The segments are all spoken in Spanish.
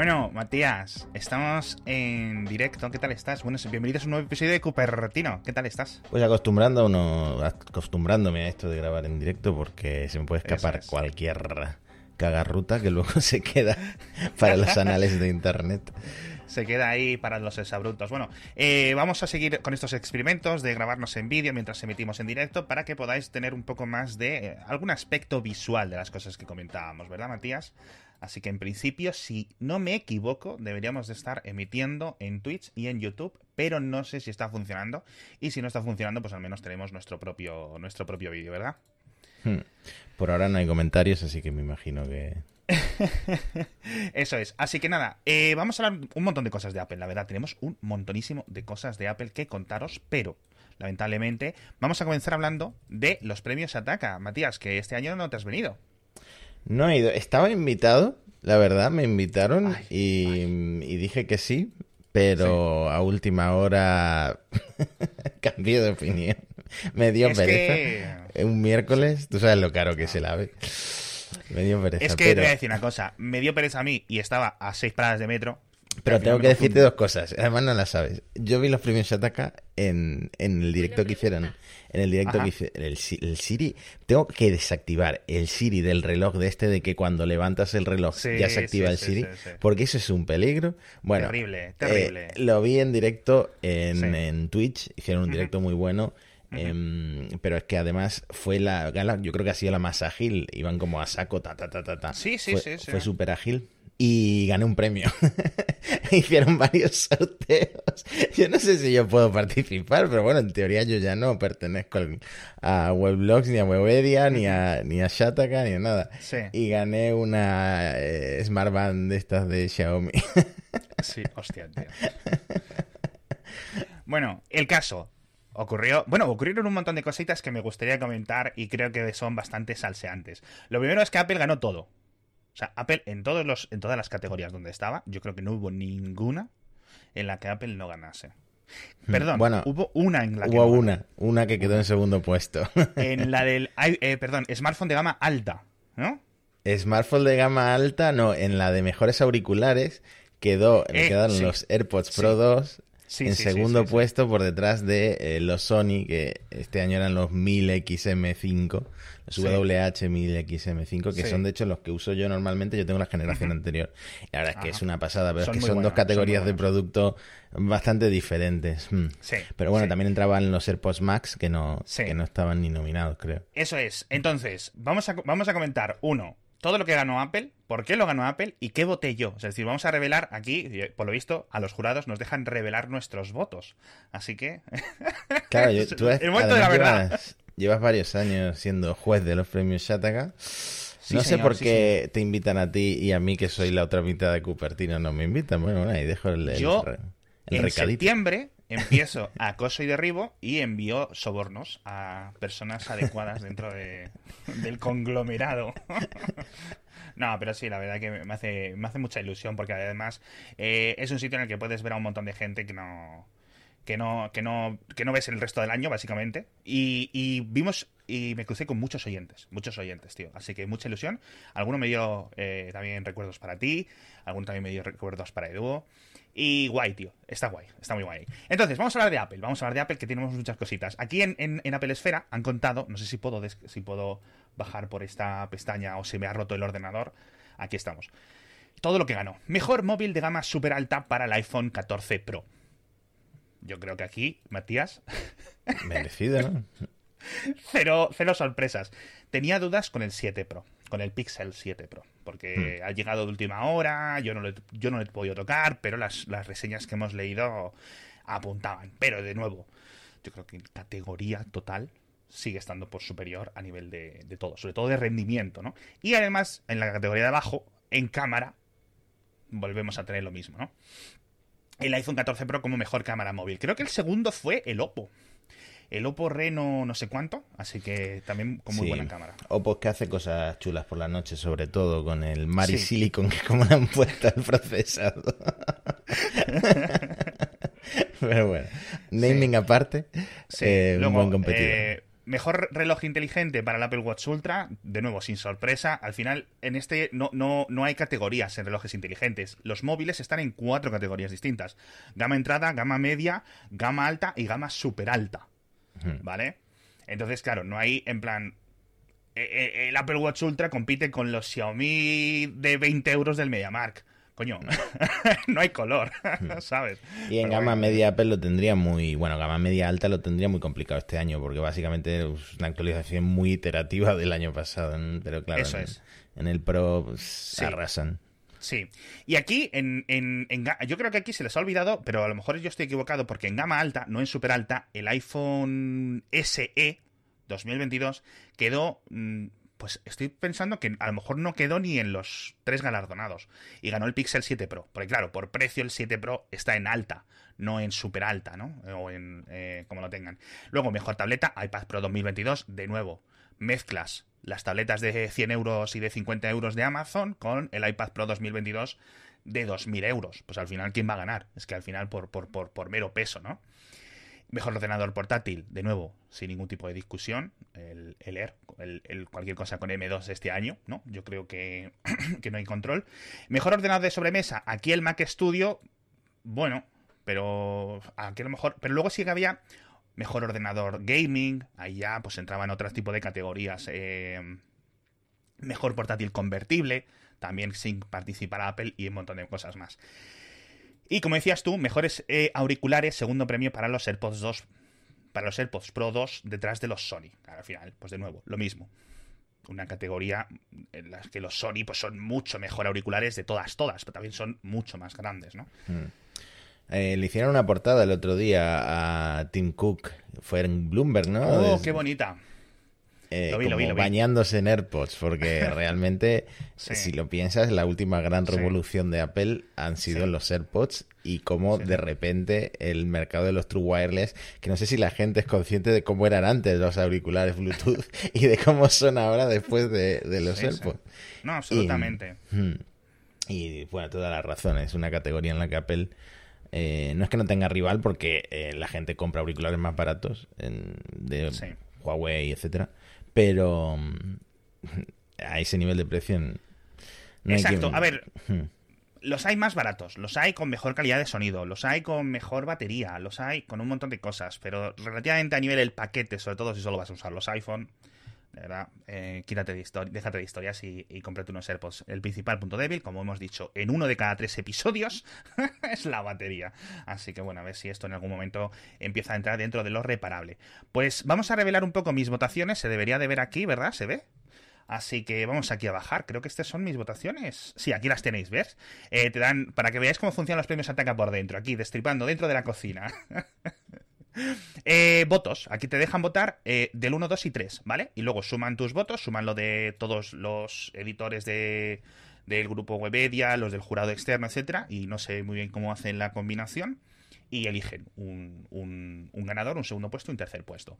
Bueno, Matías, estamos en directo. ¿Qué tal estás? Bueno, bienvenidos a un nuevo episodio de Cupertino. ¿Qué tal estás? Pues acostumbrando uno, acostumbrándome a esto de grabar en directo porque se me puede escapar cualquier cagarruta que luego se queda para los anales de internet se queda ahí para los exabrutos. Bueno, eh, vamos a seguir con estos experimentos de grabarnos en vídeo mientras emitimos en directo para que podáis tener un poco más de eh, algún aspecto visual de las cosas que comentábamos, ¿verdad, Matías? Así que en principio, si no me equivoco, deberíamos de estar emitiendo en Twitch y en YouTube, pero no sé si está funcionando. Y si no está funcionando, pues al menos tenemos nuestro propio, nuestro propio vídeo, ¿verdad? Hmm. Por ahora no hay comentarios, así que me imagino que... Eso es. Así que nada, eh, vamos a hablar un montón de cosas de Apple, la verdad. Tenemos un montonísimo de cosas de Apple que contaros, pero lamentablemente vamos a comenzar hablando de los premios Ataca. Matías, que este año no te has venido. No he ido. Estaba invitado, la verdad, me invitaron y, dije que sí, pero a última hora cambié de opinión. Me dio pereza. Un miércoles, tú sabes lo caro que se la ve. Me dio pereza. Es que te voy a decir una cosa. Me dio pereza a mí y estaba a seis paradas de metro. Pero tengo que decirte dos cosas. Además, no las sabes. Yo vi los premios Shataka en, en el directo que hicieron en el directo que hice, el, el, Siri, tengo que desactivar el Siri del reloj de este de que cuando levantas el reloj ya se activa el Siri, porque eso es un peligro. Bueno, terrible, eh, terrible. lo vi en directo en, en Twitch, hicieron un directo muy bueno. Em, pero es que además fue la gala, yo creo que ha sido la más ágil, iban como a saco, ta, ta, ta, ta, ta. Sí, sí, sí, Fue súper ágil y gané un premio. Hicieron varios sorteos. Yo no sé si yo puedo participar, pero bueno, en teoría yo ya no pertenezco a Weblogs, ni a Webedia, ni a, ni a Shataka, ni a nada. Y gané una eh, Smart Band de estas de Xiaomi. sí, hostia, tío. Bueno, el caso. Ocurrió, bueno, ocurrieron un montón de cositas que me gustaría comentar y creo que son bastante salseantes. Lo primero es que Apple ganó todo. O sea, Apple en, todos los, en todas las categorías donde estaba, yo creo que no hubo ninguna en la que Apple no ganase. Hmm, perdón, bueno, hubo una en la que. Hubo una, una que quedó en segundo puesto. En la del. Eh, perdón, smartphone de gama alta, ¿no? Smartphone de gama alta, no, en la de mejores auriculares quedó, eh, quedaron los AirPods Pro 2 en segundo puesto por detrás de eh, los Sony, que este año eran los 1000XM5, los WH1000XM5, que son de hecho los que uso yo normalmente. Yo tengo la generación anterior. Y la verdad es que es una pasada, pero es que son dos categorías de producto bastante diferentes. Hmm. pero bueno, también entraban los AirPods Max, que no, que no estaban ni nominados, creo. Eso es. Entonces, vamos a, vamos a comentar, uno, todo lo que ganó Apple, por qué lo ganó Apple y qué voté yo. Es decir, vamos a revelar aquí, por lo visto, a los jurados nos dejan revelar nuestros votos. Así que. Claro, tú el momento de la verdad. Llevas, varios años siendo juez de los premios Shataka. no sé por qué te invitan a ti y a mí, que soy la otra mitad de Cupertino, no me invitan. Bueno, ahí dejo el, yo, en septiembre empiezo acoso y derribo y envío sobornos a personas adecuadas dentro de, del conglomerado. No, pero sí, la verdad que me hace, me hace mucha ilusión porque además eh, es un sitio en el que puedes ver a un montón de gente que no que no que no que no ves el resto del año básicamente y, y vimos y me crucé con muchos oyentes, muchos oyentes, tío. Así que mucha ilusión. Alguno me dio eh, también recuerdos para ti, alguno también me dio recuerdos para Edu. Y guay, tío. Está guay, está muy guay. Entonces, vamos a hablar de Apple. Vamos a hablar de Apple, que tenemos muchas cositas. Aquí en, en, Apple Esfera han contado, no sé si puedo, si puedo bajar por esta pestaña o si me ha roto el ordenador. Aquí estamos. Todo lo que ganó. Mejor móvil de gama super alta para el iPhone 14 Pro. Yo creo que aquí, Matías. Merecido, ¿no? cero, cero sorpresas. Tenía dudas con el 7 Pro, con el Pixel 7 Pro porque hmm. ha llegado de última hora, yo no le, yo no le he podido tocar, pero las, reseñas que hemos leído apuntaban. Pero de nuevo, yo creo que en categoría total sigue estando por superior a nivel de, de, todo, sobre todo de rendimiento, ¿no? Y además, en la categoría de abajo, en cámara, volvemos a tener lo mismo, ¿no? El iPhone 14 Pro como mejor cámara móvil. Creo que el segundo fue el Oppo el Oppo Reno no sé cuánto, así que también con muy buena cámara. Oppo que hace cosas chulas por la noche, sobre todo con el Mari Silicon, que como le han puesto al procesador. Pero bueno, naming aparte, eh, un buen competidor. Eh, mejor reloj inteligente para el Apple Watch Ultra, de nuevo, sin sorpresa. Al final, en este no, no, no hay categorías en relojes inteligentes. Los móviles están en cuatro categorías distintas. Gama entrada, gama media, gama alta y gama super alta. ¿Vale? Entonces, claro, no hay en plan... Eh, eh, el Apple Watch Ultra compite con los Xiaomi de 20 euros del MediaMark coño, no hay color, ¿sabes? Y en gama media Apple lo tendría muy, bueno, gama media alta lo tendría muy complicado este año, porque básicamente es una actualización muy iterativa del año pasado, pero claro, Eso es. en, el Pro pues, se arrasan. Sí. Y aquí, en, en, yo creo que aquí se les ha olvidado, pero a lo mejor yo estoy equivocado, porque en gama alta, no en super alta, el iPhone SE 2022 quedó mm, pues estoy pensando que a lo mejor no quedó ni en los tres galardonados. Y ganó el Pixel 7 Pro. Porque claro, por precio el 7 Pro está en alta, no en super alta, ¿no? O en eh, como lo tengan. Luego, mejor tableta, iPad Pro 2022, de nuevo. Mezclas las tabletas de 100 euros y de 50 euros de Amazon con el iPad Pro 2022 de 2.000 euros. Pues al final, ¿quién va a ganar? Es que al final por, por, por, por mero peso, ¿no? Mejor ordenador portátil, de nuevo, sin ningún tipo de discusión, el, el Air, el, cualquier cosa con M2 este año, ¿no? Yo creo que, que no hay control. Mejor ordenador de sobremesa, aquí el Mac Studio, bueno, pero aquí a lo mejor, pero luego sí que había mejor ordenador gaming, ahí ya pues entraba en otro tipo de categorías. Eh, mejor portátil convertible, también sin participar Apple y un montón de cosas más. Y como decías tú, mejores eh, auriculares, segundo premio para los AirPods 2, para los AirPods Pro 2 detrás de los Sony. Al final, pues de nuevo, lo mismo. Una categoría en la que los Sony pues son mucho mejor auriculares de todas, todas, pero también son mucho más grandes, ¿no? Hmm. Eh, le hicieron una portada el otro día a Tim Cook, fue en Bloomberg, ¿no? Oh, qué bonita. Eh, como bañándose en AirPods, porque realmente, si lo piensas, la última gran revolución de Apple han sido los AirPods y cómo de repente el mercado de los True Wireless, que no sé si la gente es consciente de cómo eran antes los auriculares Bluetooth y de cómo son ahora después de, los AirPods. No, absolutamente. Hmm, y, bueno, toda la razón, es una categoría en la que Apple... Eh, no es que no tenga rival porque eh, la gente compra auriculares más baratos de Huawei, etcétera pero mm, a ese nivel de precio. Exacto, a ver. Hmm. Los hay más baratos, los hay con mejor calidad de sonido, los hay con mejor batería, los hay con un montón de cosas, pero relativamente a nivel el paquete, sobre todo si solo vas a usar los iPhone, de verdad, eh, quítate de déjate de historias y, y cómprate unos AirPods. El principal punto débil, como hemos dicho, en uno de cada tres episodios, es la batería. Así que bueno, a ver si esto en algún momento empieza a entrar dentro de lo reparable. Pues vamos a revelar un poco mis votaciones. Se debería de ver aquí, ¿verdad? ¿Se ve? Así que vamos aquí a bajar. Creo que estas son mis votaciones. Sí, aquí las tenéis, ¿ves? Eh, te dan, para que veáis cómo funcionan los premios Ataca por dentro. Aquí, destripando dentro de la cocina. Eh, votos. Aquí te dejan votar eh, del 1, 2 y 3, ¿vale? Y luego suman tus votos, suman lo de todos los editores de, del grupo Webedia, los del jurado externo, etcétera, y no sé muy bien cómo hacen la combinación. Y eligen un, un, ganador, un segundo puesto, un tercer puesto.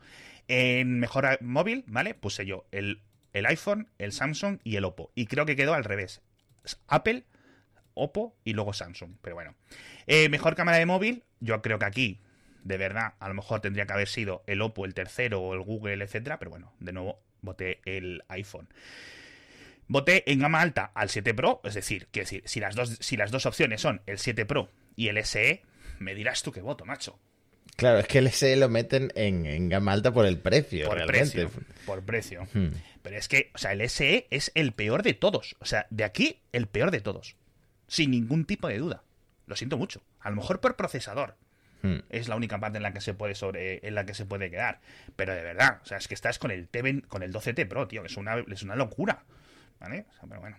En mejor móvil, ¿vale? Puse yo el, el iPhone, el Samsung y el Oppo. Y creo que quedó al revés. Apple, Oppo y luego Samsung. Pero bueno. Eh, mejor cámara de móvil, yo creo que aquí de verdad, a lo mejor tendría que haber sido el Oppo, el tercero o el Google, etcétera, pero bueno, de nuevo voté el iPhone. Voté en gama alta al 7 Pro, es decir, que decir, si las dos, si las dos opciones son el 7 Pro y el SE, me dirás tú qué voto, macho. Claro, es que el SE lo meten en, gama alta por el precio. Por precio. Por precio. Hmm. Pero es que, o sea, el SE es el peor de todos. O sea, de aquí, el peor de todos. Sin ningún tipo de duda. Lo siento mucho. A lo mejor por procesador. Hmm. Es la única parte en la que se puede sobre, en la que se puede quedar. Pero de verdad, o sea, es que estás con el T con el 12T Pro, tío, es una, es una locura. ¿Vale? pero bueno.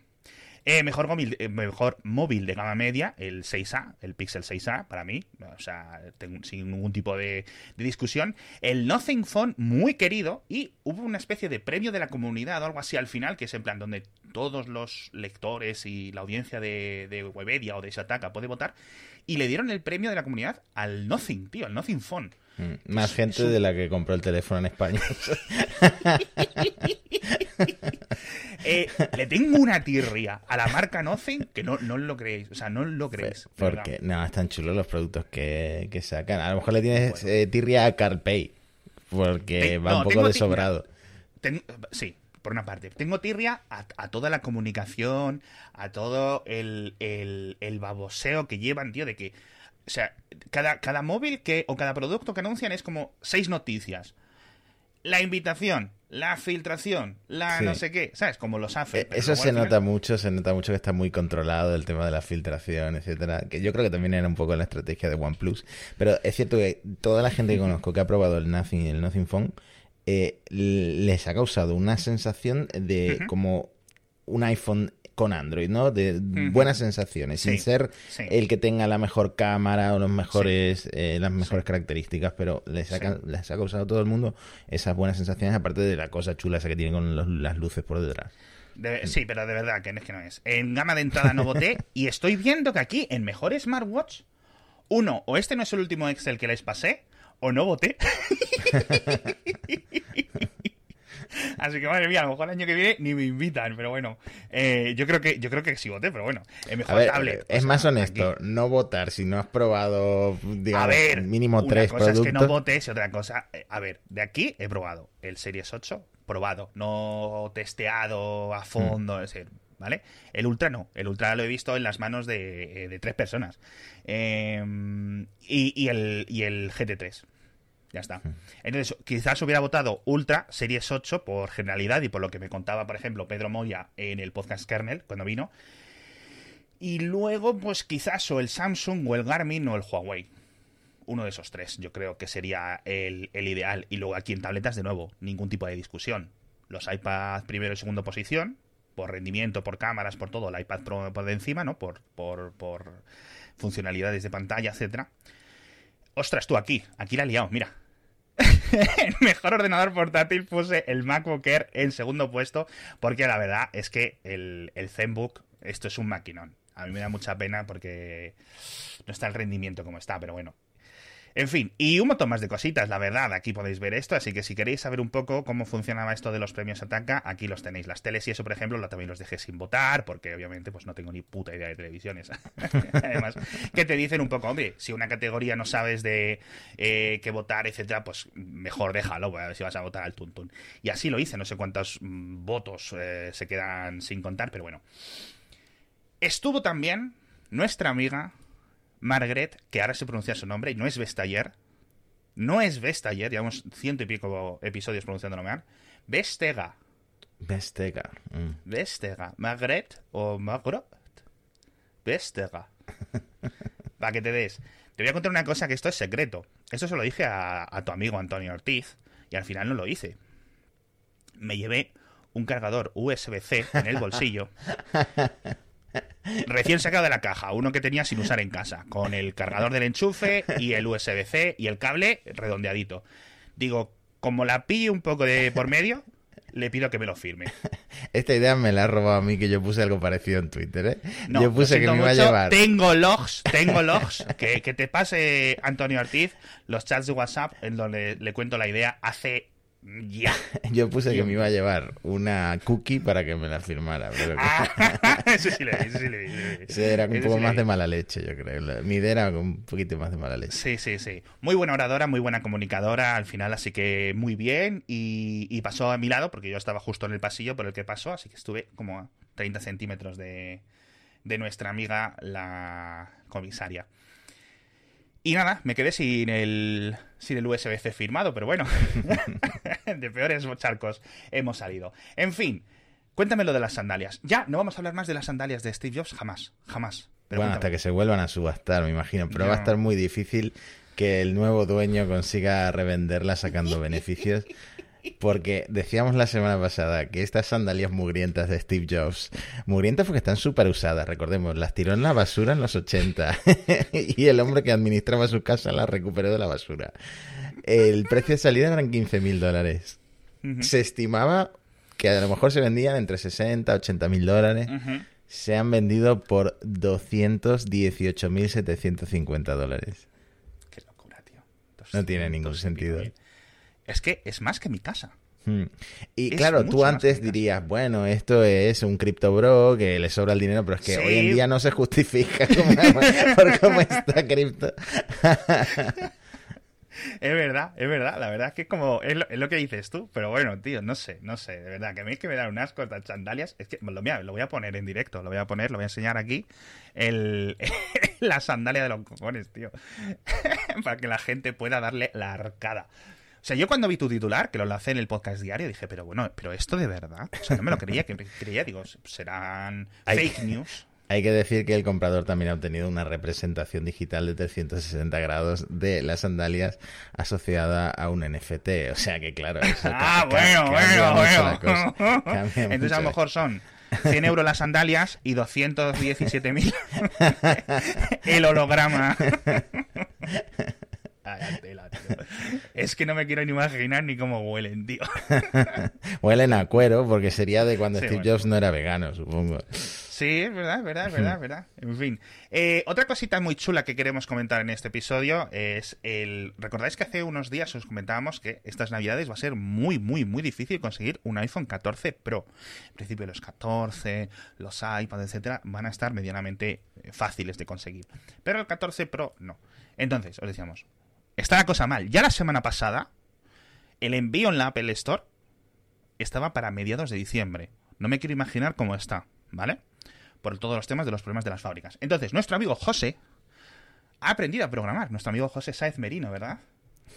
Eh, mejor, móvil, eh, mejor móvil de gama media, el 6A, el Pixel 6A, para mí, o sea, sin ningún tipo de, discusión. El Nothing Phone, muy querido, y hubo una especie de premio de la comunidad o algo así al final, que es en plan donde todos los lectores y la audiencia de, de Webedia o de Shataka puede votar, y le dieron el premio de la comunidad al Nothing, tío, al Nothing Phone. Mm, más gente de la que compró el teléfono en España. Eh, le tengo una tirria a la marca Nothing que no, no lo creéis. O sea, no lo creéis. Porque, no, están chulos los productos que, sacan. A lo mejor le tienes eh, tirria a CarPay. porque va un poco de sobrado. sí, por una parte. Tengo tirria a, toda la comunicación, a todo el, el, baboseo que llevan, tío, de que. O sea, cada, cada móvil que, o cada producto que anuncian es como seis noticias. La invitación, la filtración, la no sé qué, ¿sabes? Como los hace. Eh, eso se nota mucho, se nota mucho que está muy controlado el tema de la filtración, etcétera. Que yo creo que también era un poco la estrategia de OnePlus. Pero es cierto que toda la gente que conozco que ha probado el Nothing y el Nothing Phone eh, les ha causado una sensación de como un iPhone con Android, ¿no? De buenas sensaciones, sin ser el que tenga la mejor cámara o los mejores, eh, las mejores características, pero les ha, les ha causado a todo el mundo esas buenas sensaciones, aparte de la cosa chula esa que tiene con las luces por detrás. sí, pero de verdad que no es que no es. En gama de entrada no voté y estoy viendo que aquí en mejor smartwatch, uno, o este no es el último Excel que les pasé, o no voté. Así que madre mía, a lo mejor el año que viene ni me invitan, pero bueno, eh, yo creo que yo creo que sí voté, pero bueno, es mejor tablet. Es más honesto, no votar si no has probado, digamos, a ver, mínimo tres cosa es que no votes y otra cosa, eh, a ver, de aquí he probado el Series 8, probado, no testeado a fondo, mm. es decir, ¿vale? El Ultra no, el Ultra lo he visto en las manos de, eh, tres personas. Em, y, el, y el GT3. Ya está. Entonces, quizás hubiera votado Ultra Series 8 por generalidad y por lo que me contaba, por ejemplo, Pedro Moya en el podcast Kernel cuando vino. Y luego, pues quizás o el Samsung o el Garmin o el Huawei. Uno de esos tres, yo creo que sería el, ideal. Y luego aquí en tabletas, de nuevo, ningún tipo de discusión. Los iPad primero y segundo posición, por rendimiento, por cámaras, por todo, el iPad Pro por encima, ¿no? Por, por, por funcionalidades de pantalla, etcétera. Ostras, tú aquí, aquí la he liado, mira. El mejor ordenador portátil puse el MacBook Air en segundo puesto, porque la verdad es que el, el ZenBook, esto es un maquinón. A mí me da mucha pena porque no está el rendimiento como está, pero bueno, en fin, y un montón más de cositas, la verdad. Aquí podéis ver esto, así que si queréis saber un poco cómo funcionaba esto de los premios Ataca, aquí los tenéis. Las teles y eso, por ejemplo, lo también los dejé sin votar, porque obviamente pues no tengo ni puta idea de televisiones. Además, que te dicen un poco, hombre, si una categoría no sabes de eh, qué votar, etcétera, pues mejor déjalo, a ver si vas a votar al tuntún. Y así lo hice, no sé cuántos mm, votos eh, se quedan sin contar, pero bueno. Estuvo también nuestra amiga Margaret, que ahora se pronuncia su nombre y no es Vestager. No es Vestager, llevamos ciento y pico episodios pronunciándolo mal. Vestega. Vestega. Mm. Vestega. Margaret o Margaret. Vestega. Para que te des. Te voy a contar una cosa que esto es secreto. Esto se lo dije a, a tu amigo Antonio Ortiz y al final no lo hice. Me llevé un cargador USB-C en el bolsillo Recién sacado de la caja, uno que tenía sin usar en casa, con el cargador del enchufe y el USB-C y el cable redondeadito. Digo, como la pille un poco de por medio, le pido que me lo firme. Esta idea me la ha robado a mí que yo puse algo parecido en Twitter, ¿eh? yo puse que me iba a llevar. Tengo logs, tengo logs, que, que te pase Antonio Ortiz los chats de WhatsApp en donde le cuento la idea hace ya. Yo puse que me iba a llevar una cookie para que me la firmara. Pero ah, eso sí le vi, eso sí le vi. era un poco más de mala leche, yo creo. Mi idea era un poquito más de mala leche. Sí, sí, sí. Muy buena oradora, muy buena comunicadora al final, así que muy bien. Y, pasó a mi lado, porque yo estaba justo en el pasillo por el que pasó, así que estuve como a 30 centímetros de, de nuestra amiga la comisaria. Y nada, me quedé sin el, sin el USB-C firmado, pero bueno, de peores charcos hemos salido. En fin, cuéntame lo de las sandalias. Ya, no vamos a hablar más de las sandalias de Steve Jobs, jamás, jamás. bueno, hasta que se vuelvan a subastar, me imagino, pero va a estar muy difícil que el nuevo dueño consiga revenderlas sacando beneficios. Porque decíamos la semana pasada que estas sandalias mugrientas de Steve Jobs, mugrientas porque están súper usadas, recordemos, las tiró en la basura en los 80 y el hombre que administraba su casa las recuperó de la basura. El precio de salida eran 15 mil dólares. Se estimaba que a lo mejor se vendían entre 60 y 80 mil dólares. Se han vendido por 218.750 dólares. Qué locura, tío. No tiene ningún sentido es que es más que mi casa. Hmm. Y claro, tú antes dirías, bueno, eto es un cripto bro que le sobra el dinero, pero es que hoy en día no se justifica por cómo está cripto. Es verdad, es verdad. La verdad es que es como. Es lo, que dices tú. Pero bueno, tío, no sé, no sé. De verdad, que a mí es que me dan unas cortas sandalias. Es que lo, lo voy a poner en directo. Lo voy a poner, lo voy a enseñar aquí. El, la sandalia de los cojones, tío. Para que la gente pueda darle la arcada. O sea, yo cuando vi tu titular, que lo lancé en el podcast diario, dije, pero bueno, pero esto de verdad. O sea, no me lo creía, que creía, digo, serán fake news. Hay que decir que el comprador también ha obtenido una representación digital de 360 grados de las sandalias asociada a un NFT. O sea que, claro. ah, bueno, bueno, bueno. Entonces, a lo mejor son 100 euros las sandalias y 217.000 el holograma. Es que no me quiero ni imaginar ni cómo huelen, tío. huelen a cuero porque sería de cuando Steve Jobs no era vegano, supongo. Sí, es verdad, es verdad, es verdad, verdad. En fin. Eh, otra cosita muy chula que queremos comentar en este episodio es el... ¿Recordáis que hace unos días os comentábamos que estas navidades va a ser muy, muy, muy difícil conseguir un iPhone 14 Pro? En principio los 14, los iPads, etcétera, van a estar medianamente fáciles de conseguir. Pero el 14 Pro no. Entonces, os decíamos, está la cosa mal. Ya la semana pasada, el envío en la Apple Store estaba para mediados de diciembre. No me quiero imaginar cómo está, ¿vale? por todos los temas de los problemas de las fábricas. Entonces, nuestro amigo José ha aprendido a programar. Nuestro amigo José Saez Merino, ¿verdad?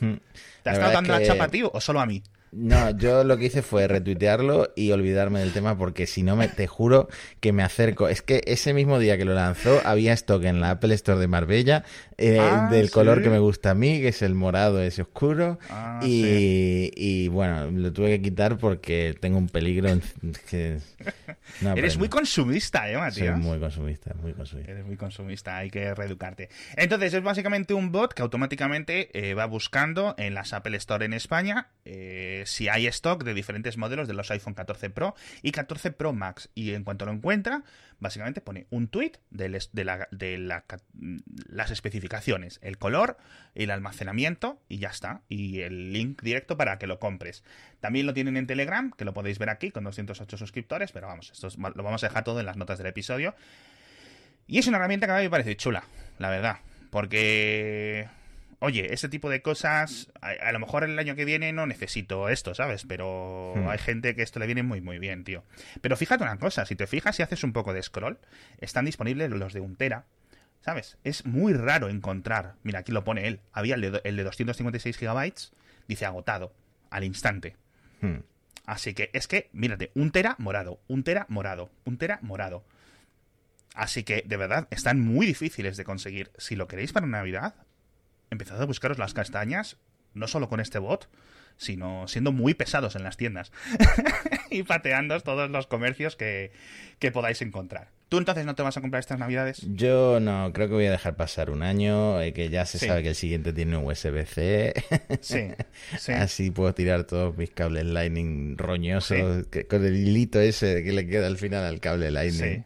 Hmm. ¿Te has estado dando la chapa, tío, o solo a mí? No, yo lo que hice fue retuitearlo y olvidarme del tema porque si no, me, te juro que me acerco. Es que ese mismo día que lo lanzó había stock en la Apple Store de Marbella eh, ah, del color que me gusta a mí, que es el morado ese oscuro. Ah, y, bueno, lo tuve que quitar porque tengo un peligro. que... Eres muy consumista, ¿eh, Matías? Soy muy consumista, muy consumista. Eres muy consumista, hay que reeducarte. Entonces, es básicamente un bot que automáticamente eh, va buscando en las Apple Store en España eh, si hay stock de diferentes modelos de los iPhone 14 Pro y 14 Pro Max. Y en cuanto lo encuentra, básicamente pone un tweet de, las especificaciones, el color, el almacenamiento y ya está. Y el link directo para que lo compres. También lo tienen en Telegram, que lo podéis ver aquí con 208 suscriptores, pero vamos, esto lo vamos a dejar todo en las notas del episodio. Y es una herramienta que a mí me parece chula, la verdad. Porque oye, ese tipo de cosas, a, lo mejor el año que viene no necesito esto, ¿sabes? Pero hmm. hay gente que esto le viene muy, muy bien, tío. Pero fíjate una cosa, si te fijas y haces un poco de scroll, están disponibles los de un tera, ¿sabes? Es muy raro encontrar, mira, aquí lo pone él, había el de, el de 256 gigabytes, dice agotado, al instante. Hmm. Así que es que, mírate, un tera morado, un tera morado, un tera morado. Así que, de verdad, están muy difíciles de conseguir. Si lo queréis para Navidad, empezad a buscaros las castañas, no solo con este bot, sino siendo muy pesados en las tiendas y pateando todos los comercios que, podáis encontrar. ¿Tú entonces no te vas a comprar estas navidades? Yo no, creo que voy a dejar pasar un año, eh, que ya se sabe que el siguiente tiene un USB-C. sí, Así puedo tirar todos mis cables Lightning roñosos, con el hilito ese que le queda al final al cable Lightning.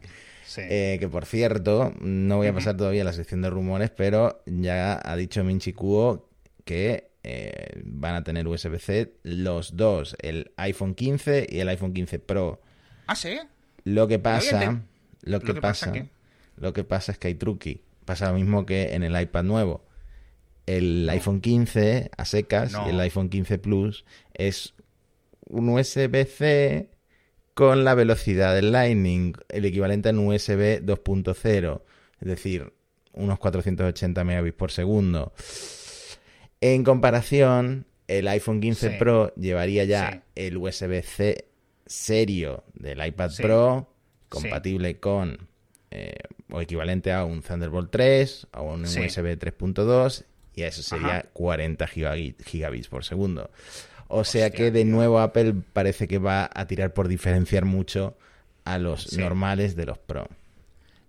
Eh, que por cierto, no voy a pasar todavía a la sección de rumores, pero ya ha dicho Minchi Kuo que eh, van a tener USB-C los dos, el iPhone 15 y el iPhone 15 Pro. Ah, sí. Lo que pasa, lo que, pasa, lo que pasa es que hay truqui. Pasa lo mismo que en el iPad nuevo. El iPhone 15 a secas y el iPhone 15 Plus es un USB-C con la velocidad del Lightning, el equivalente a un USB 2.0, es decir, unos 480 megabits por segundo. En comparación, el iPhone 15 Pro llevaría ya el USB-C serio del iPad Pro, compatible con eh, o equivalente a un Thunderbolt 3 o un USB 3.2 y eso sería 40 gigabits por segundo. O sea que de nuevo Apple parece que va a tirar por diferenciar mucho a los normales de los Pro.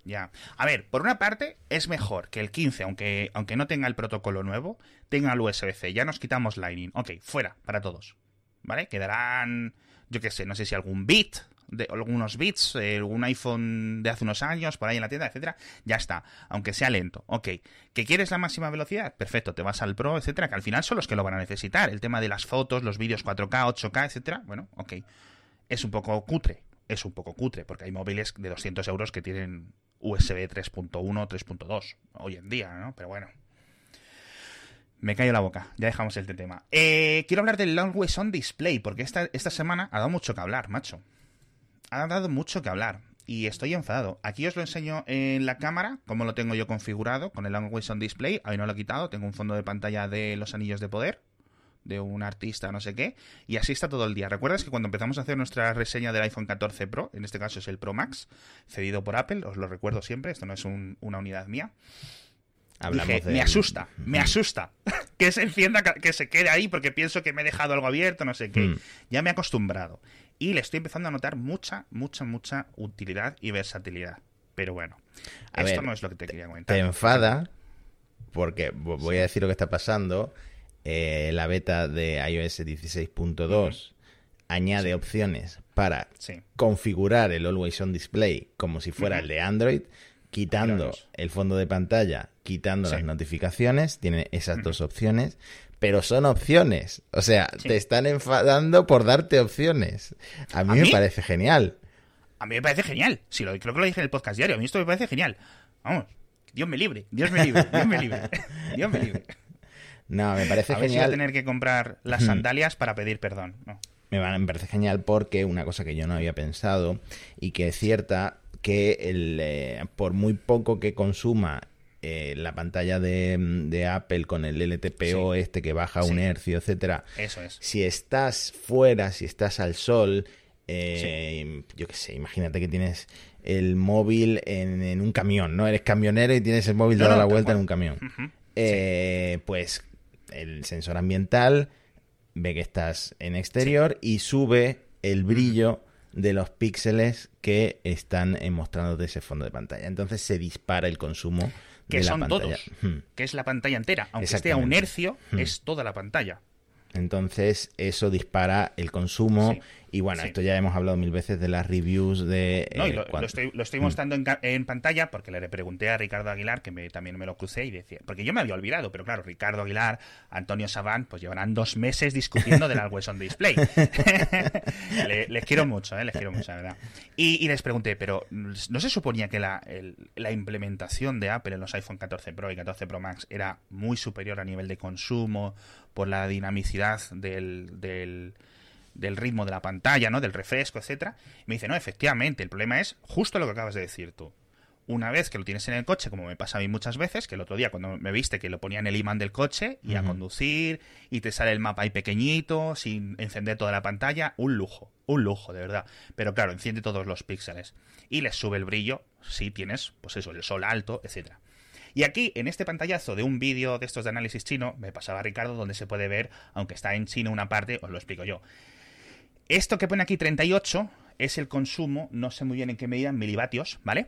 Ya. A ver, por una parte es mejor que el 15, aunque, aunque no tenga el protocolo nuevo, tenga el USB-C. Ya nos quitamos Lightning. Ok, fuera, para todos. ¿Vale? Quedarán, yo qué sé, no sé si algún bit de algunos bits, eh, algún iPhone de hace unos años, por ahí en la tienda, etcétera, ya está, aunque sea lento. Ok, ¿que quieres la máxima velocidad? Perfecto, te vas al Pro, etcétera, que al final son los que lo van a necesitar. El tema de las fotos, los vídeos 4K, 8K, etcétera, bueno, ok. Es un poco cutre, es un poco cutre, porque hay móviles de 200 euros que tienen USB 3.1, 3.2 hoy en día, ¿no? Pero bueno. Me callo la boca, ya dejamos el tema. Eh, quiero hablar del Always On Display, porque esta, esta semana ha dado mucho que hablar, macho. Ha dado mucho que hablar y estoy enfadado. Aquí os lo enseño en la cámara, como lo tengo yo configurado con el Always On Display. Ahí no lo he quitado, tengo un fondo de pantalla de los anillos de poder de un artista, no sé qué, y así está todo el día. ¿Recuerdas que cuando empezamos a hacer nuestra reseña del iPhone 14 Pro, en este caso es el Pro Max, cedido por Apple, os lo recuerdo siempre, esto no es una unidad mía. Hablamos me asusta, me asusta que se encienda, que se quede ahí porque pienso que me he dejado algo abierto, no sé qué. Hmm. Ya me he acostumbrado. Y le estoy empezando a notar mucha, mucha, mucha utilidad y versatilidad. Pero bueno, esto no es lo que te quería comentar. Te enfada porque voy a decir lo que está pasando. Eh, la beta de iOS 16.2 añade opciones para configurar el Always On Display como si fuera el de Android, quitando el fondo de pantalla, quitando las notificaciones, tiene esas dos opciones, pero son opciones. O sea, te están enfadando por darte opciones. A mí, me parece genial. A mí me parece genial. Si lo, creo que lo dije en el podcast diario. A mí esto me parece genial. Vamos, Dios me libre, Dios me libre, Dios me libre, Dios me libre. No, me parece a genial. Ver si a tener que comprar las sandalias para pedir perdón. Me, parece genial porque una cosa que yo no había pensado y que es cierta, que el, eh, por muy poco que consuma eh, la pantalla de, Apple con el LTPO este que baja un hercio, etcétera. Eso es. Si estás fuera, si estás al sol, eh, yo qué sé, imagínate que tienes el móvil en, un camión, ¿no? Eres camionero y tienes el móvil dado la vuelta en un camión. pues el sensor ambiental ve que estás en exterior y sube el brillo de los píxeles que están mostrándote ese fondo de pantalla. Entonces se dispara el consumo que son pantalla. todos, que es la pantalla entera. Aunque esté a un hercio, es toda la pantalla. Entonces eso dispara el consumo y bueno, esto ya hemos hablado mil veces de las reviews de... No, y eh, lo, estoy, mm. mostrando en, pantalla porque le pregunté a Ricardo Aguilar, que también me lo crucé y decía... Porque yo me había olvidado, pero claro, Ricardo Aguilar, Antonio Sabán, pues llevarán dos meses discutiendo del Always On Display. les quiero mucho, ¿eh? Les quiero mucho, la verdad. Y, les pregunté, pero ¿no se suponía que la, la implementación de Apple en los iPhone 14 Pro y 14 Pro Max era muy superior a nivel de consumo por la dinamicidad del del ritmo de la pantalla, ¿no? Del refresco, etcétera. me dice, no, efectivamente, el problema es justo lo que acabas de decir tú. Una vez que lo tienes en el coche, como me pasa a mí muchas veces, que el otro día cuando me viste que lo ponía en el imán del coche y a conducir y te sale el mapa ahí pequeñito, sin encender toda la pantalla, un lujo, un lujo, de verdad. Pero claro, enciende todos los píxeles y le sube el brillo si tienes, pues eso, el sol alto, etcétera. Y aquí, en este pantallazo de un vídeo de estos de análisis chino, me pasaba Ricardo, donde se puede ver, aunque está en chino una parte, os lo explico yo. Esto que pone aquí 38 es el consumo, no sé muy bien en qué medida, en milivatios, ¿vale?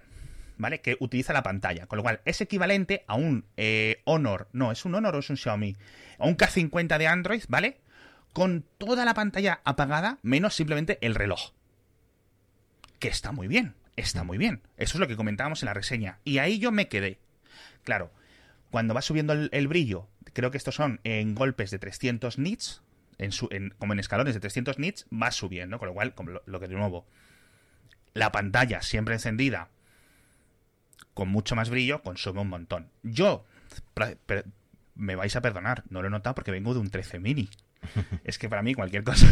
¿Vale? Que utiliza la pantalla. Con lo cual, es equivalente a un eh, Honor, no, es un Honor o es un Xiaomi, a un K50 de Android, ¿vale? Con toda la pantalla apagada, menos simplemente el reloj. Que está muy bien, está muy bien. Eso es lo que comentábamos en la reseña. Y ahí yo me quedé. Claro, cuando va subiendo el, el brillo, creo que estos son en golpes de 300 nits, como en escalones de 300 nits, va subiendo, con lo cual, como lo, que de nuevo, la pantalla siempre encendida, con mucho más brillo, consume un montón. Yo, me vais a perdonar, no lo he notado porque vengo de un 13 mini. Es que para mí cualquier cosa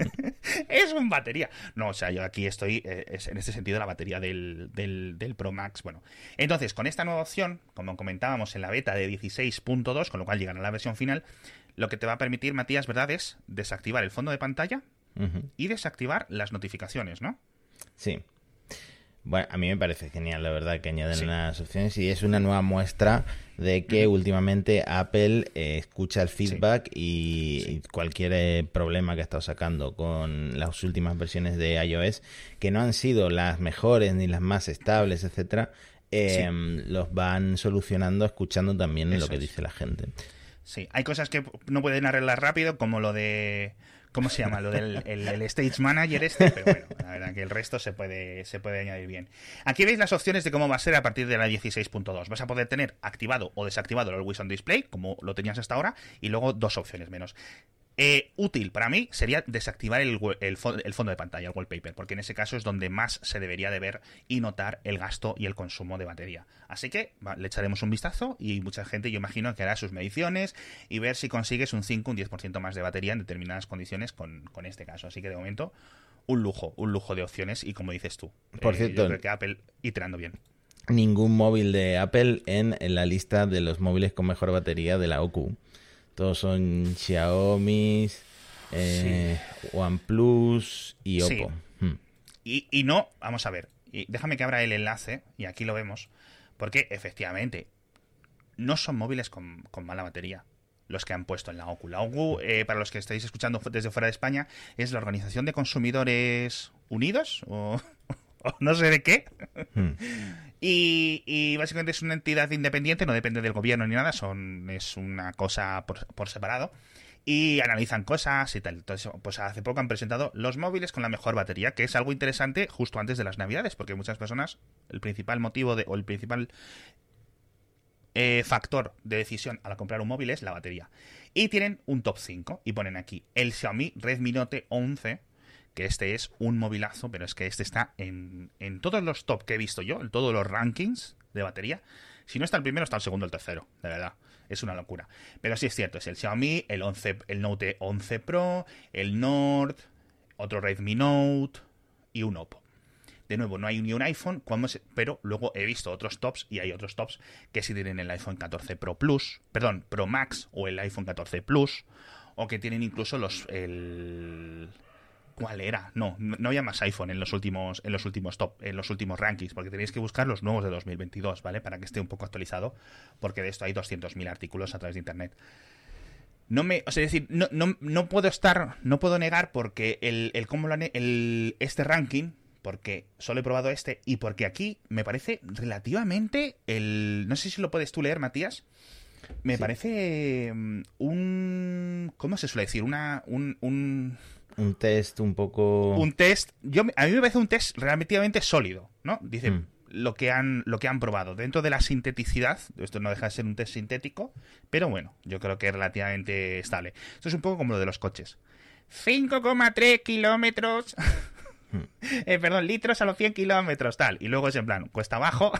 es un batería. No, o sea, yo aquí estoy eh, en este sentido la batería del, del, del, Pro Max. Bueno, entonces con esta nueva opción, como comentábamos en la beta de 16.2, con lo cual llegan a la versión final, lo que te va a permitir, Matías, ¿verdad? Es desactivar el fondo de pantalla y desactivar las notificaciones, ¿no? Sí. Bueno, a mí me parece genial, la verdad, que añaden las opciones y es una nueva muestra de que últimamente Apple eh, escucha el feedback y, cualquier eh, problema que ha estado sacando con las últimas versiones de iOS, que no han sido las mejores ni las más estables, etcétera, em, los van solucionando escuchando también lo que dice la gente. Sí, hay cosas que no pueden arreglar rápido, como lo de. ¿Cómo se llama? Lo del el, Stage Manager este, pero bueno, la verdad que el resto se puede, se puede añadir bien. Aquí veis las opciones de cómo va a ser a partir de la 16.2. Vas a poder tener activado o desactivado el Always On Display, como lo tenías hasta ahora, y luego dos opciones menos. Eh, útil para mí sería desactivar el, el, fondo de pantalla, el wallpaper, porque en ese caso es donde más se debería de ver y notar el gasto y el consumo de batería. Así que le echaremos un vistazo y mucha gente, yo imagino, que hará sus mediciones y ver si consigues un 5, un 10% más de batería en determinadas condiciones con, este caso. Así que de momento, un lujo, un lujo de opciones y como dices tú. Por eh, cierto, yo creo que Apple iterando bien. Ningún móvil de Apple en, la lista de los móviles con mejor batería de la OCU. Todos son Xiaomi, eh, OnePlus y Oppo. Hmm. Y, y, no, vamos a ver, y déjame que abra el enlace, y aquí lo vemos, porque efectivamente no son móviles con, mala batería los que han puesto en la OCU. La OCU, eh, para los que estáis escuchando desde fuera de España, es la Organización de Consumidores Unidos, o, no sé de qué. Hmm. Y, básicamente es una entidad independiente, no depende del gobierno ni nada, son, es una cosa por, separado. Y analizan cosas y tal. Entonces, pues hace poco han presentado los móviles con la mejor batería, que es algo interesante justo antes de las navidades, porque muchas personas, el principal motivo de, o el principal eh, factor de decisión al comprar un móvil es la batería. Y tienen un top 5 y ponen aquí el Xiaomi Redmi Note 11 que este es un movilazo, pero es que este está en, en todos los top que he visto yo, en todos los rankings de batería. Si no está el primero, está el segundo, el tercero, de verdad. Es una locura. Pero sí es cierto, es el Xiaomi, el, 11, el Note 11 Pro, el Nord, otro Redmi Note y un Oppo. De nuevo, no hay ni un iPhone, pero luego he visto otros tops y hay otros tops que sí tienen el iPhone 14 Pro Plus, perdón, Pro Max o el iPhone 14 Plus, o que tienen incluso los el, ¿Cuál era? No, no había más iPhone en los últimos, en los últimos top, en los últimos rankings, porque tenéis que buscar los nuevos de 2022, ¿vale? Para que esté un poco actualizado, porque de esto hay 200.000 artículos a través de internet. No me, o sea, es decir, no, no, no puedo estar, no puedo negar porque el, el cómo lo el, este ranking, porque solo he probado este y porque aquí me parece relativamente el, no sé si lo puedes tú leer, Matías. Me parece mm, un, ¿cómo se suele decir? Una, un, un un test un poco. Un test. Yo, a mí me parece un test relativamente sólido, ¿no? Dice mm. lo, que han, lo que han probado. Dentro de la sinteticidad, esto no deja de ser un test sintético, pero bueno, yo creo que es relativamente estable. Esto es un poco como lo de los coches. 5,3 kilómetros. Mm. eh, perdón, litros a los 100 kilómetros, tal. Y luego es en plan, cuesta abajo.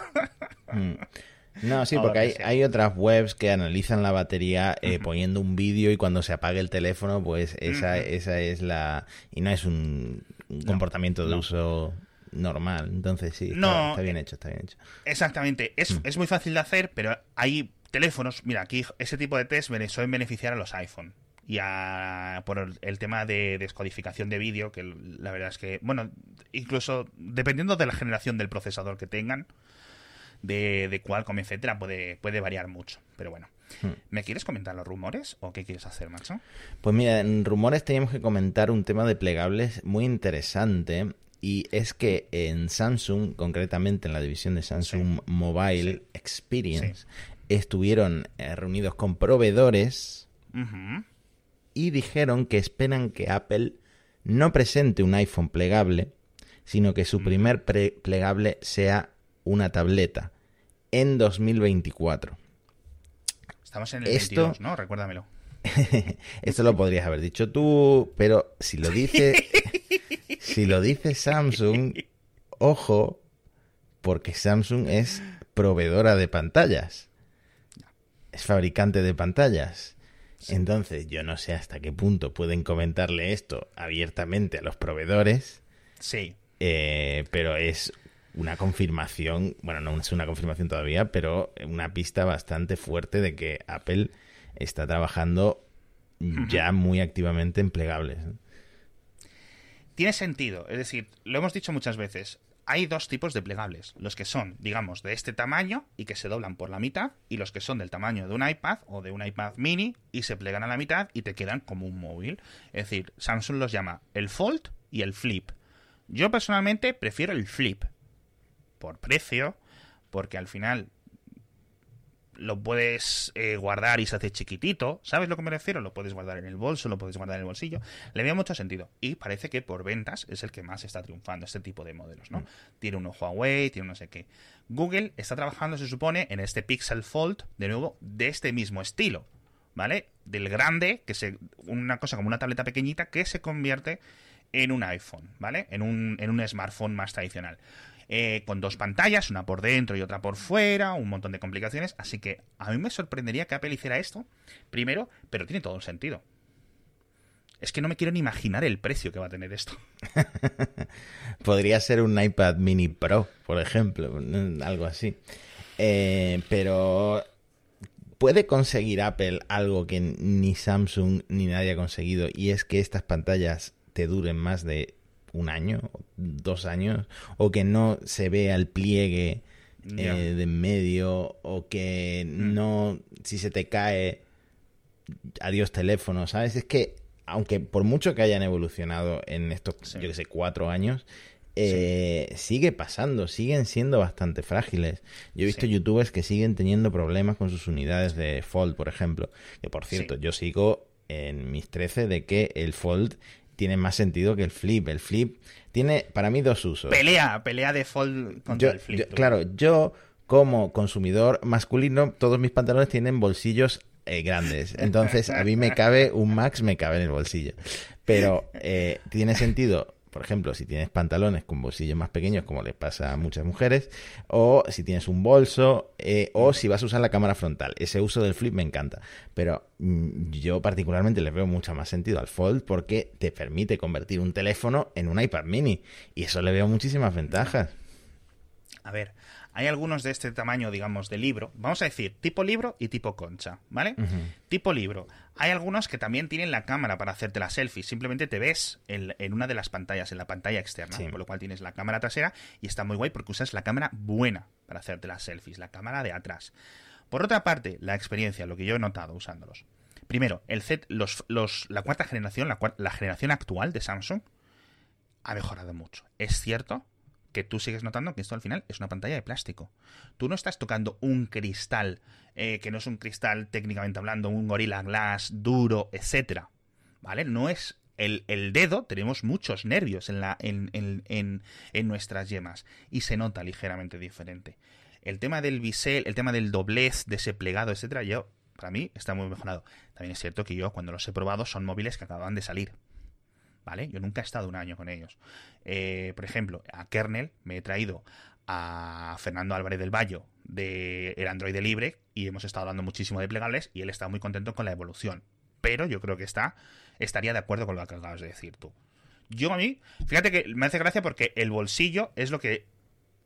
Mm. No, sí, porque hay, hay, otras webs que analizan la batería eh, poniendo un vídeo y cuando se apague el teléfono, pues esa, esa es la... Y no es un, comportamiento de uso normal. Entonces sí, está, está, bien hecho, está bien hecho. Exactamente. Es, mm. es muy fácil de hacer, pero hay teléfonos... Mira, aquí ese tipo de test suelen beneficiar a los iPhone y a, por el, tema de descodificación de vídeo, que la verdad es que, bueno, incluso dependiendo de la generación del procesador que tengan, de, de Qualcomm, etcétera, puede, puede variar mucho. Pero bueno. Hmm. ¿Me quieres comentar los rumores o qué quieres hacer, Macho? Pues mira, en rumores teníamos que comentar un tema de plegables muy interesante y es que en Samsung, concretamente en la división de Samsung Mobile Experience, estuvieron eh, reunidos con proveedores y dijeron que esperan que Apple no presente un iPhone plegable, sino que su primer plegable sea una tableta en 2024. Estamos en el Esto... 22, ¿no? Recuérdamelo. Esto lo podrías haber dicho tú, pero si lo dice si lo dice Samsung, ojo, porque Samsung es proveedora de pantallas. Es fabricante de pantallas. Entonces, yo no sé hasta qué punto pueden comentarle esto abiertamente a los proveedores. Sí. Eh, pero es una confirmación, bueno, no es una confirmación todavía, pero una pista bastante fuerte de que Apple está trabajando ya muy activamente en plegables. Tiene sentido, es decir, lo hemos dicho muchas veces, hay dos tipos de plegables, los que son, digamos, de este tamaño y que se doblan por la mitad, y los que son del tamaño de un iPad o de un iPad mini y se plegan a la mitad y te quedan como un móvil. Es decir, Samsung los llama el Fold y el Flip. Yo personalmente prefiero el Flip, por precio, porque al final lo puedes eh, guardar y se hace chiquitito. ¿Sabes lo que me refiero? Lo puedes guardar en el bolso, lo puedes guardar en el bolsillo. Le veo mucho sentido. Y parece que por ventas es el que más está triunfando, este tipo de modelos, ¿no? Mm. Tiene uno Huawei, tiene no sé qué. Google está trabajando, se supone, en este Pixel Fold, de nuevo, de este mismo estilo. ¿vale? Del grande, que se una cosa como una tableta pequeñita que se convierte en un iPhone, ¿vale? En un, en un smartphone más tradicional. Eh, con dos pantallas, una por dentro y otra por fuera, un montón de complicaciones. Así que a mí me sorprendería que Apple hiciera esto, primero, pero tiene todo un sentido. Es que no me quiero ni imaginar el precio que va a tener esto. Podría ser un iPad mini Pro, por ejemplo, algo así. Eh, pero puede conseguir Apple algo que ni Samsung ni nadie ha conseguido y es que estas pantallas te duren más de un año, dos años, o que no se vea el pliegue eh, de en medio, o que mm. no, si se te cae, adiós teléfono, ¿sabes? Es que, aunque por mucho que hayan evolucionado en estos, yo que sé, cuatro años, eh, sigue pasando, siguen siendo bastante frágiles. Yo he visto youtubers que siguen teniendo problemas con sus unidades de Fold, por ejemplo. Que por cierto, yo sigo en mis 13 de que el Fold tiene más sentido que el flip. El flip tiene para mí dos usos. Pelea, pelea de fold contra el flip. claro, yo como consumidor masculino, todos mis pantalones tienen bolsillos eh, grandes. Entonces, a mí me cabe un max, me cabe en el bolsillo. Pero eh, tiene sentido por ejemplo, si tienes pantalones con bolsillos más pequeños, como les pasa a muchas mujeres, o si tienes un bolso, eh, o si vas a usar la cámara frontal. Ese uso del flip me encanta. Pero mm, yo particularmente le veo mucho más sentido al fold porque te permite convertir un teléfono en un iPad mini. Y eso le veo muchísimas ventajas. A ver, hay algunos de este tamaño, digamos, de libro. Vamos a decir tipo libro y tipo concha, ¿vale? Tipo libro. Hay algunos que también tienen la cámara para hacerte la selfie. Simplemente te ves en, una de las pantallas, en la pantalla externa. Por lo cual tienes la cámara trasera y está muy guay porque usas la cámara buena para hacerte las selfies, la cámara de atrás. Por otra parte, la experiencia, lo que yo he notado usándolos. Primero, el Z, los, la cuarta generación, la, la generación actual de Samsung, ha mejorado mucho. Es cierto que tú sigues notando que esto al final es una pantalla de plástico. Tú no estás tocando un cristal, eh, que no es un cristal técnicamente hablando, un Gorilla Glass duro, etcétera. ¿Vale? No es el, dedo, tenemos muchos nervios en, la, en, en, en, nuestras yemas y se nota ligeramente diferente. El tema del bisel, el tema del doblez, de ese plegado, etcétera, yo, para mí está muy mejorado. También es cierto que yo, cuando los he probado, son móviles que acaban de salir. ¿Vale? Yo nunca he estado un año con ellos. Eh, por ejemplo, a Kernel me he traído a Fernando Álvarez del Valle de el Android libre y hemos estado hablando muchísimo de plegables y él está muy contento con la evolución. Pero yo creo que está estaría de acuerdo con lo que acabas de decir tú. Yo a mí, fíjate que me hace gracia porque el bolsillo es lo que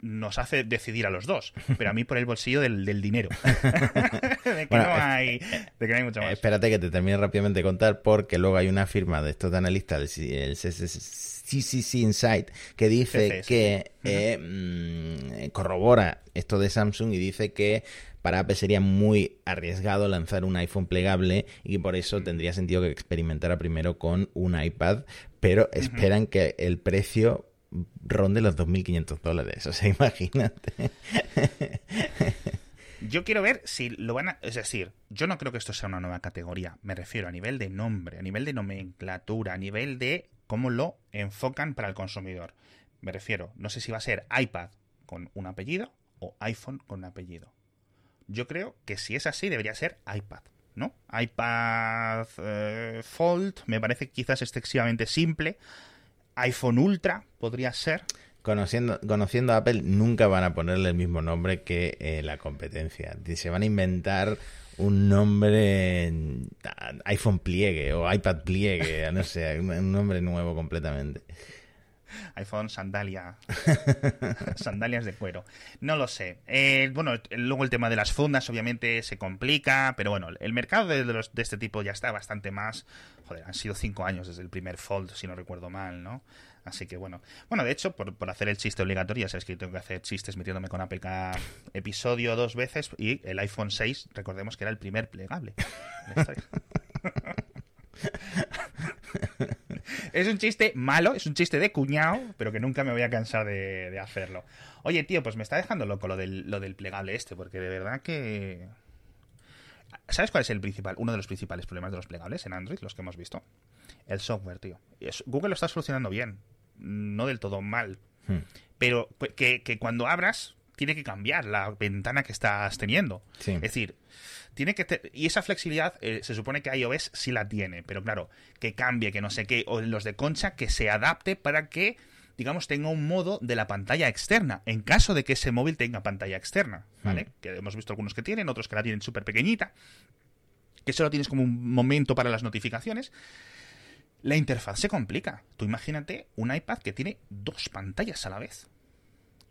nos hace decidir a los dos, pero a mí por el bolsillo del, dinero. de, que no hay, de que no hay mucho más. Espérate que te termine rápidamente de contar porque luego hay una firma de estos analistas, el CCC Insight, que dice que eh, mm, corrobora esto de Samsung y dice que para Apple sería muy arriesgado lanzar un iPhone plegable y por eso tendría sentido que experimentara primero con un iPad, pero esperan que el precio ronde los 2.500 dólares. O sea, imagínate. Yo quiero ver si lo van a... Es decir, yo no creo que esto sea una nueva categoría. Me refiero a nivel de nombre, a nivel de nomenclatura, a nivel de cómo lo enfocan para el consumidor. Me refiero, no sé si va a ser iPad con un apellido o iPhone con un apellido. Yo creo que si es así debería ser iPad, ¿no? iPad eh, Fold me parece quizás excesivamente simple iPhone Ultra podría ser. Conociendo, conociendo a Apple, nunca van a ponerle el mismo nombre que eh, la competencia. Se van a inventar un nombre iPhone pliegue o iPad pliegue, no sé, un nombre nuevo completamente iPhone sandalia. Sandalias de cuero. No lo sé. Eh, bueno, luego el tema de las fundas obviamente se complica, pero bueno, el mercado de, los, de este tipo ya está bastante más... Joder, han sido cinco años desde el primer Fold, si no recuerdo mal, ¿no? Así que bueno. Bueno, de hecho, por, hacer el chiste obligatorio, ya sabes que tengo que hacer chistes metiéndome con Apple cada episodio dos veces. Y el iPhone 6, recordemos que era el primer plegable. es un chiste malo, es un chiste de cuñado, pero que nunca me voy a cansar de, hacerlo. Oye, tío, pues me está dejando loco lo del, lo del plegable este, porque de verdad que... ¿Sabes cuál es el principal, uno de los principales problemas de los plegables en Android, los que hemos visto? El software, tío. Google lo está solucionando bien, no del todo mal. Hmm. Pero que, que cuando abras tiene que cambiar la ventana que estás teniendo. Es decir, tiene que y esa flexibilidad eh, se supone que iOS sí la tiene, pero claro, que cambie, que no sé qué, o los de Concha que se adapte para que digamos, tenga un modo de la pantalla externa, en caso de que ese móvil tenga pantalla externa, ¿vale? Hmm. Que hemos visto algunos que tienen, otros que la tienen súper pequeñita, que solo tienes como un momento para las notificaciones. La interfaz se complica. Tú imagínate un iPad que tiene dos pantallas a la vez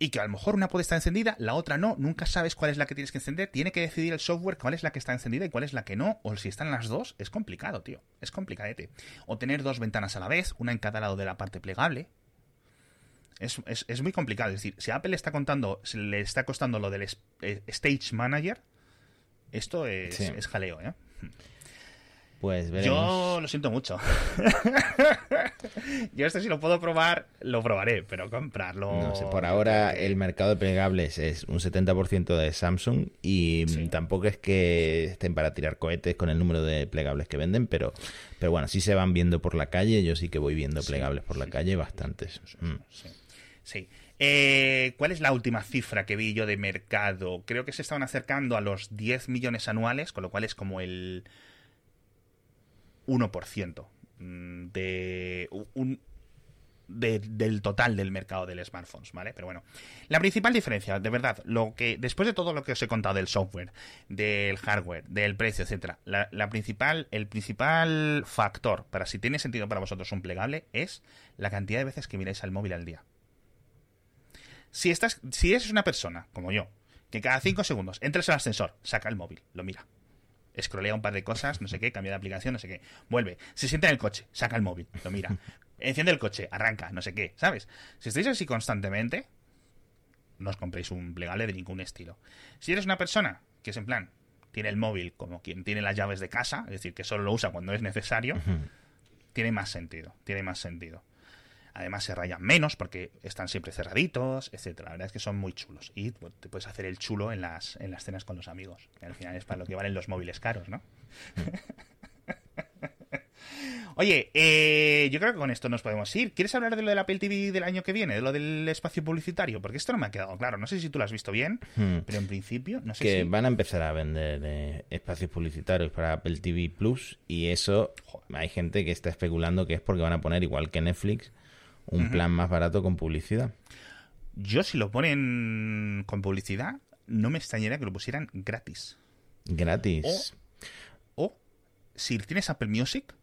y que a lo mejor una puede estar encendida, la otra no, nunca sabes cuál es la que tienes que encender, tiene que decidir el software cuál es la que está encendida y cuál es la que no, o si están las dos, es complicado, tío, es complicadete. O tener dos ventanas a la vez, una en cada lado de la parte plegable. Es, muy complicado, es decir, si Apple está contando, si le está costando lo del eh, Stage Manager, esto es, es jaleo, ¿eh? Pues Yo lo siento mucho. Yo esto si lo puedo probar, lo probaré, pero comprarlo... No sé, por ahora el mercado de plegables es un 70% de Samsung y tampoco es que estén para tirar cohetes con el número de plegables que venden, pero, pero bueno, sí se van viendo por la calle, yo sí que voy viendo plegables por la calle, bastantes. Sí. Mm. Eh, ¿Cuál es la última cifra que vi yo de mercado? Creo que se estaban acercando a los 10 millones anuales, con lo cual es como el 1% mm, de un, del total del mercado del smartphones, ¿vale? Pero bueno, la principal diferencia, de verdad, lo que después de todo lo que os he contado del software, del hardware, del precio, etcétera, la, principal, el principal factor para si tiene sentido para vosotros un plegable es la cantidad de veces que miráis al móvil al día. Si estás, si eres una persona como yo, que cada 5 segundos entras al ascensor, saca el móvil, lo mira escrolea un par de cosas, no sé qué, cambia de aplicación, no sé qué. Vuelve, se sienta en el coche, saca el móvil, lo mira. Enciende el coche, arranca, no sé qué, ¿sabes? Si estáis así constantemente, no os compréis un plegable de ningún estilo. Si eres una persona que es en plan, tiene el móvil como quien tiene las llaves de casa, es decir, que solo lo usa cuando es necesario, tiene más sentido, tiene más sentido. Además se rayan menos porque están siempre cerraditos, etcétera. La verdad es que son muy chulos. Y te puedes hacer el chulo en las, en las cenas con los amigos. Que al final es para lo que valen los móviles caros, ¿no? Oye, eh, yo creo que con esto nos podemos ir. ¿Quieres hablar de lo del Apple TV del año que viene? De lo del espacio publicitario. Porque esto no me ha quedado claro. No sé si tú lo has visto bien, hmm. pero en principio no sé que van a empezar a vender eh, espacios publicitarios para Apple TV Plus y eso hay gente que está especulando que es porque van a poner, igual que Netflix, un plan más barato con publicidad. Yo si lo ponen con publicidad, no me extrañaría que lo pusieran gratis. Gratis. O, si tienes Apple Music,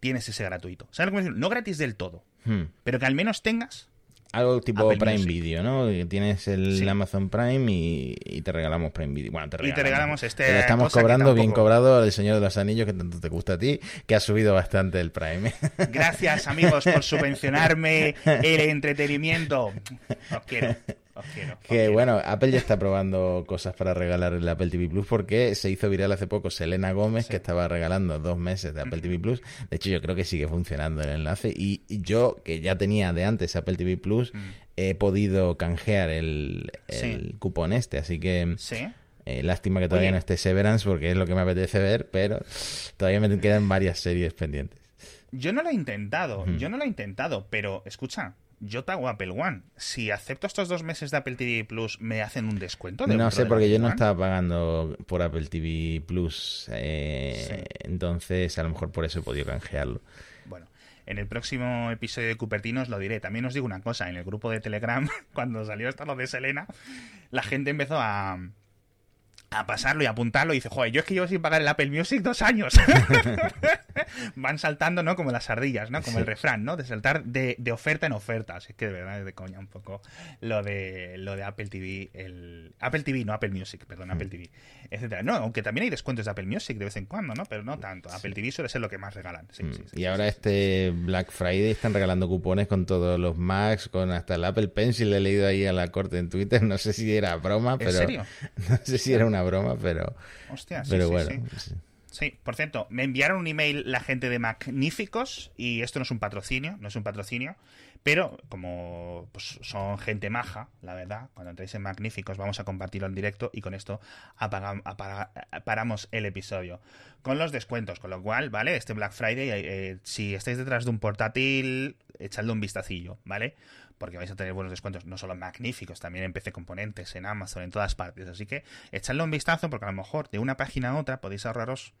tienes ese gratuito. ¿Sabes lo que No gratis del todo, hmm. pero que al menos tengas algo tipo Prime Video, ¿no? Tienes el Amazon Prime y, te regalamos Prime Video. Bueno, te regalamos, y te regalamos este. estamos cobrando bien cobrado al Señor de los Anillos, que tanto te gusta a ti, que ha subido bastante el Prime. Gracias, amigos, por subvencionarme el entretenimiento. Os quiero que bueno, Apple ya está probando cosas para regalar el Apple TV Plus porque se hizo viral hace poco Selena Gómez que estaba regalando dos meses de Apple TV Plus. De hecho, yo creo que sigue funcionando el enlace. Y, yo, que ya tenía de antes Apple TV Plus, mm. he podido canjear el, cupón este. Así que. Eh, lástima que todavía no esté Severance porque es lo que me apetece ver, pero todavía me quedan varias series pendientes. Yo no lo he intentado, yo no lo he intentado, pero escucha, yo tengo Apple One. Si acepto estos dos meses de Apple TV Plus, ¿me hacen un descuento? no sé, porque yo no estaba pagando por Apple TV Plus. Eh, entonces, a lo mejor por eso he podido canjearlo. Bueno, en el próximo episodio de Cupertino os lo diré. También os digo una cosa: en el grupo de Telegram, cuando salió esto lo de Selena, la gente empezó a a pasarlo y apuntarlo y dice, joder, yo es que llevo sin pagar el Apple Music dos años. Van saltando, ¿no? Como las ardillas, ¿no? Como el refrán, ¿no? De saltar de, oferta en oferta. Así que de verdad es de coña un poco lo de lo de Apple TV, el Apple TV, no Apple Music, perdón, Apple mm. TV, etcétera. No, aunque también hay descuentos de Apple Music de vez en cuando, ¿no? Pero no tanto. Apple TV suele ser lo que más regalan. Mm. y ahora este Black Friday están regalando cupones con todos los Macs, con hasta el Apple Pencil. he leído ahí a la corte en Twitter. No sé si era broma, pero. ¿En serio? No sé si era una broma, pero. Hostia, pero bueno. Sí, por cierto, me enviaron un email la gente de Magníficos y esto no es un patrocinio, no es un patrocinio, pero como pues, son gente maja, la verdad, cuando entréis en Magníficos vamos a compartirlo en directo y con esto paramos el episodio. Con los descuentos, con lo cual, ¿vale? Este Black Friday, eh, si estáis detrás de un portátil, echadle un vistacillo, ¿vale? Porque vais a tener buenos descuentos, no solo magníficos, también en PC Componentes, en Amazon, en todas partes. Así que echadle un vistazo porque a lo mejor de una página a otra podéis ahorraros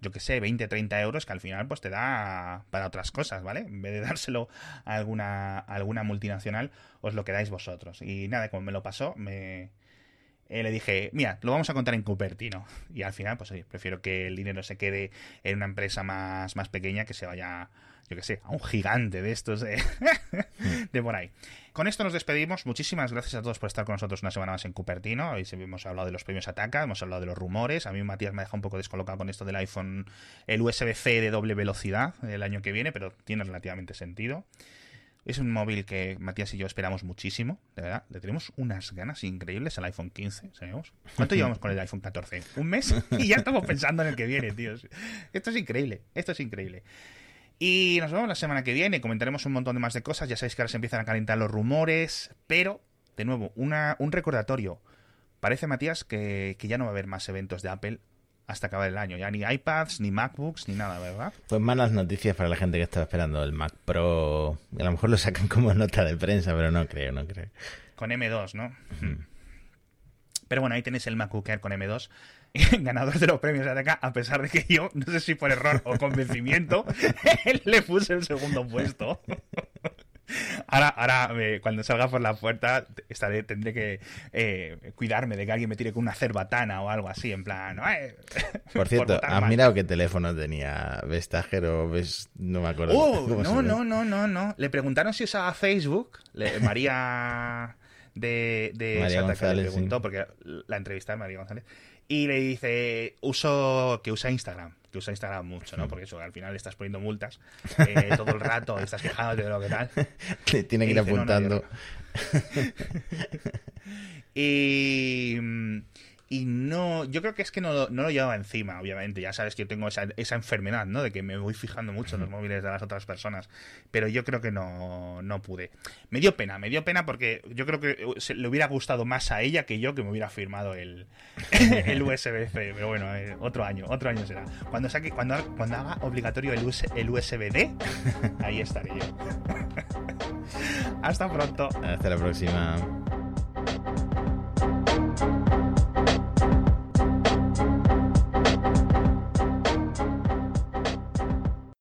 yo que sé, 20, 30 euros que al final pues te da para otras cosas, ¿vale? En vez de dárselo a alguna, alguna multinacional, os lo quedáis vosotros. Y nada, como me lo pasó, me... Eh, le dije, mira, lo vamos a contar en Cupertino. Y al final, pues oye, prefiero que el dinero se quede en una empresa más, más pequeña que se vaya yo que sé, a un gigante de estos de, de por ahí. Con esto nos despedimos. Muchísimas gracias a todos por estar con nosotros una semana más en Cupertino. Hoy hemos hablado de los premios Ataca, hemos hablado de los rumores. A mí Matías me deja un poco descolocado con esto del iPhone, el USB-C de doble velocidad el año que viene, pero tiene relativamente sentido. Es un móvil que Matías y yo esperamos muchísimo, de verdad. Le tenemos unas ganas increíbles al iPhone 15, ¿sabemos? ¿Cuánto llevamos con el iPhone 14? ¿Un mes? Y ya estamos pensando en el que viene, tío. Esto es increíble, esto es increíble. Y nos vemos la semana que viene, comentaremos un montón de más de cosas, ya sabéis que ahora se empiezan a calentar los rumores, pero, de nuevo, una, un recordatorio. Parece, Matías, que, ya no va a haber más eventos de Apple hasta acabar el año. Ya ni iPads, ni MacBooks, ni nada, ¿verdad? Pues malas noticias para la gente que estaba esperando el Mac Pro. A lo mejor lo sacan como nota de prensa, pero no creo, no creo. Con M2, ¿no? Pero bueno, ahí tenéis el MacBook Air con M2 ganador de los premios de acá, a pesar de que yo, no sé si por error o convencimiento, le puse el segundo puesto. Ahora, ahora cuando salga por la puerta, estaré, tendré que eh, cuidarme de que alguien me tire con una cerbatana o algo así, en plan. Eh, por cierto, ¿has mirado qué teléfono tenía? ¿Vestager o? No me acuerdo. Oh, no, no, no, no, no. Le preguntaron si usaba Facebook. María de, de María González, le preguntó, porque la entrevista de María González y le dice uso que usa Instagram que usa Instagram mucho, ¿no? Porque eso, al final estás poniendo multas eh, todo el rato, estás quejándote de lo que tal. Tiene que ir apuntando. y, y no, yo creo que es que no, no lo llevaba encima, obviamente. Ya sabes que yo tengo esa, esa enfermedad, ¿no? De que me voy fijando mucho en los móviles de las otras personas. Pero yo creo que no, no pude. Me dio pena, me dio pena porque yo creo que le hubiera gustado más a ella que yo que me hubiera firmado el, el USB-C. Pero bueno, eh, otro año, otro año será. Cuando saque, cuando, cuando haga obligatorio el, US, el USB-D, ahí estaré yo. Hasta pronto. Hasta la próxima.